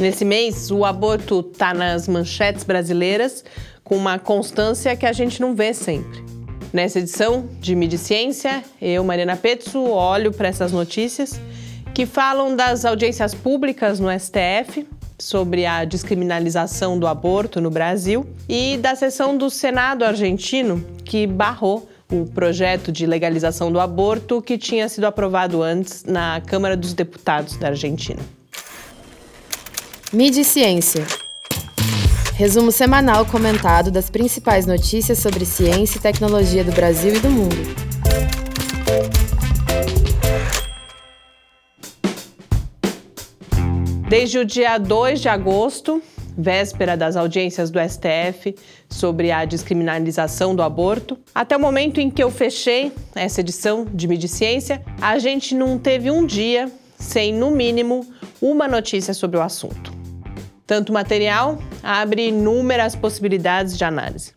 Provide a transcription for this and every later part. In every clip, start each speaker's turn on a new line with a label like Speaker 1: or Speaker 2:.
Speaker 1: Nesse mês, o aborto está nas manchetes brasileiras com uma constância que a gente não vê sempre. Nessa edição de Mídia Ciência, eu, Mariana Petzo, olho para essas notícias que falam das audiências públicas no STF sobre a descriminalização do aborto no Brasil e da sessão do Senado argentino que barrou o projeto de legalização do aborto que tinha sido aprovado antes na Câmara dos Deputados da Argentina.
Speaker 2: Mídia Ciência. Resumo semanal comentado das principais notícias sobre ciência e tecnologia do Brasil e do mundo.
Speaker 1: Desde o dia 2 de agosto, véspera das audiências do STF sobre a descriminalização do aborto, até o momento em que eu fechei essa edição de Mídia e Ciência, a gente não teve um dia sem, no mínimo, uma notícia sobre o assunto. Tanto material abre inúmeras possibilidades de análise.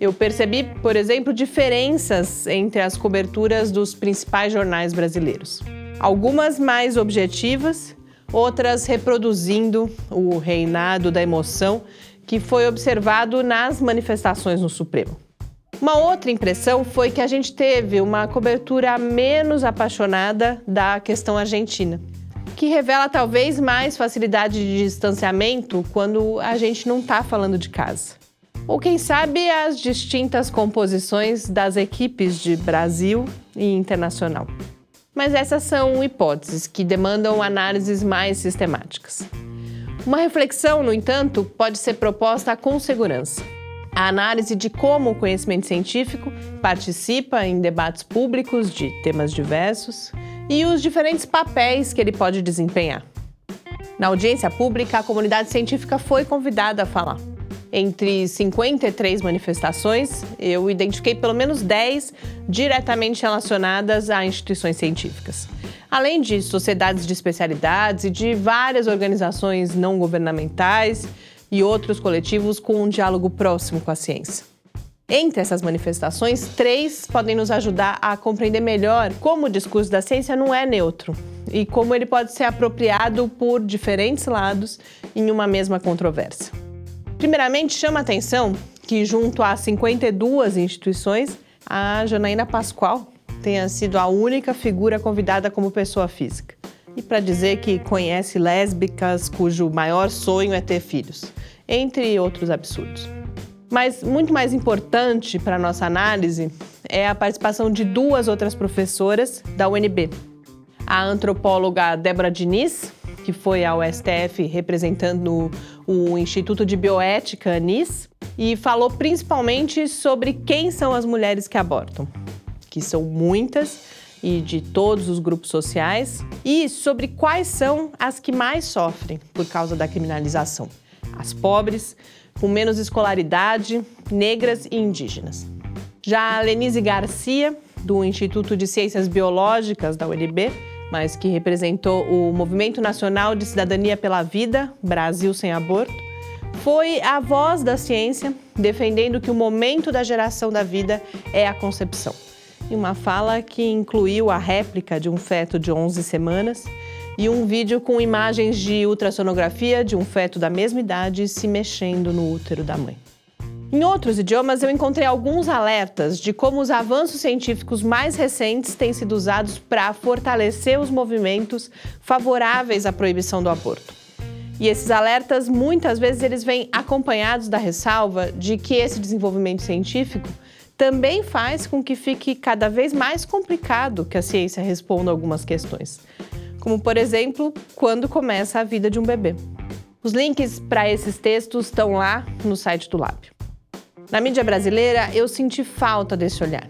Speaker 1: Eu percebi, por exemplo, diferenças entre as coberturas dos principais jornais brasileiros. Algumas mais objetivas, outras reproduzindo o reinado da emoção que foi observado nas manifestações no Supremo. Uma outra impressão foi que a gente teve uma cobertura menos apaixonada da questão argentina que revela talvez mais facilidade de distanciamento quando a gente não está falando de casa. Ou quem sabe as distintas composições das equipes de Brasil e internacional. Mas essas são hipóteses que demandam análises mais sistemáticas. Uma reflexão, no entanto, pode ser proposta com segurança. A análise de como o conhecimento científico participa em debates públicos de temas diversos e os diferentes papéis que ele pode desempenhar. Na audiência pública, a comunidade científica foi convidada a falar. Entre 53 manifestações, eu identifiquei pelo menos 10 diretamente relacionadas a instituições científicas, além de sociedades de especialidades e de várias organizações não governamentais e outros coletivos com um diálogo próximo com a ciência. Entre essas manifestações, três podem nos ajudar a compreender melhor como o discurso da ciência não é neutro e como ele pode ser apropriado por diferentes lados em uma mesma controvérsia. Primeiramente, chama a atenção que, junto a 52 instituições, a Janaína Pascoal tenha sido a única figura convidada como pessoa física. E para dizer que conhece lésbicas cujo maior sonho é ter filhos, entre outros absurdos. Mas muito mais importante para a nossa análise é a participação de duas outras professoras da UNB. A antropóloga Débora Diniz, que foi ao STF representando o Instituto de Bioética ANIS, e falou principalmente sobre quem são as mulheres que abortam, que são muitas e de todos os grupos sociais, e sobre quais são as que mais sofrem por causa da criminalização: as pobres, com menos escolaridade, negras e indígenas. Já a Lenise Garcia, do Instituto de Ciências Biológicas da UNB, mas que representou o Movimento Nacional de Cidadania pela Vida, Brasil Sem Aborto, foi a voz da ciência defendendo que o momento da geração da vida é a concepção. Em uma fala que incluiu a réplica de um feto de 11 semanas e um vídeo com imagens de ultrassonografia de um feto da mesma idade se mexendo no útero da mãe. Em outros idiomas, eu encontrei alguns alertas de como os avanços científicos mais recentes têm sido usados para fortalecer os movimentos favoráveis à proibição do aborto. E esses alertas, muitas vezes, eles vêm acompanhados da ressalva de que esse desenvolvimento científico também faz com que fique cada vez mais complicado que a ciência responda algumas questões como por exemplo, quando começa a vida de um bebê. Os links para esses textos estão lá no site do Lab. Na mídia brasileira, eu senti falta desse olhar.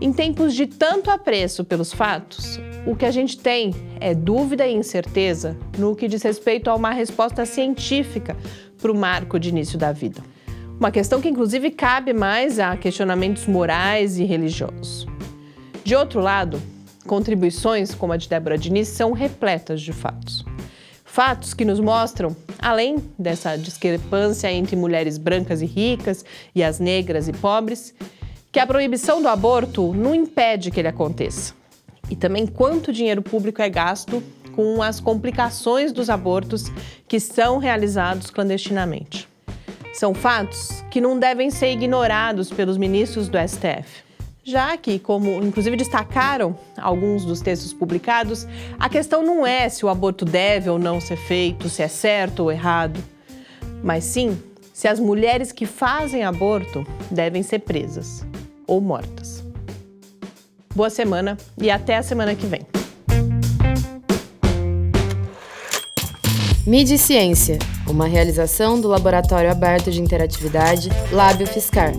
Speaker 1: Em tempos de tanto apreço pelos fatos, o que a gente tem é dúvida e incerteza no que diz respeito a uma resposta científica para o marco de início da vida. Uma questão que, inclusive, cabe mais a questionamentos morais e religiosos. De outro lado, Contribuições como a de Débora Diniz são repletas de fatos. Fatos que nos mostram, além dessa discrepância entre mulheres brancas e ricas e as negras e pobres, que a proibição do aborto não impede que ele aconteça. E também quanto dinheiro público é gasto com as complicações dos abortos que são realizados clandestinamente. São fatos que não devem ser ignorados pelos ministros do STF. Já que, como inclusive destacaram alguns dos textos publicados, a questão não é se o aborto deve ou não ser feito, se é certo ou errado, mas sim se as mulheres que fazem aborto devem ser presas ou mortas. Boa semana e até a semana que vem.
Speaker 2: Mídia e Ciência, uma realização do Laboratório Aberto de Interatividade Lábio Fiscar.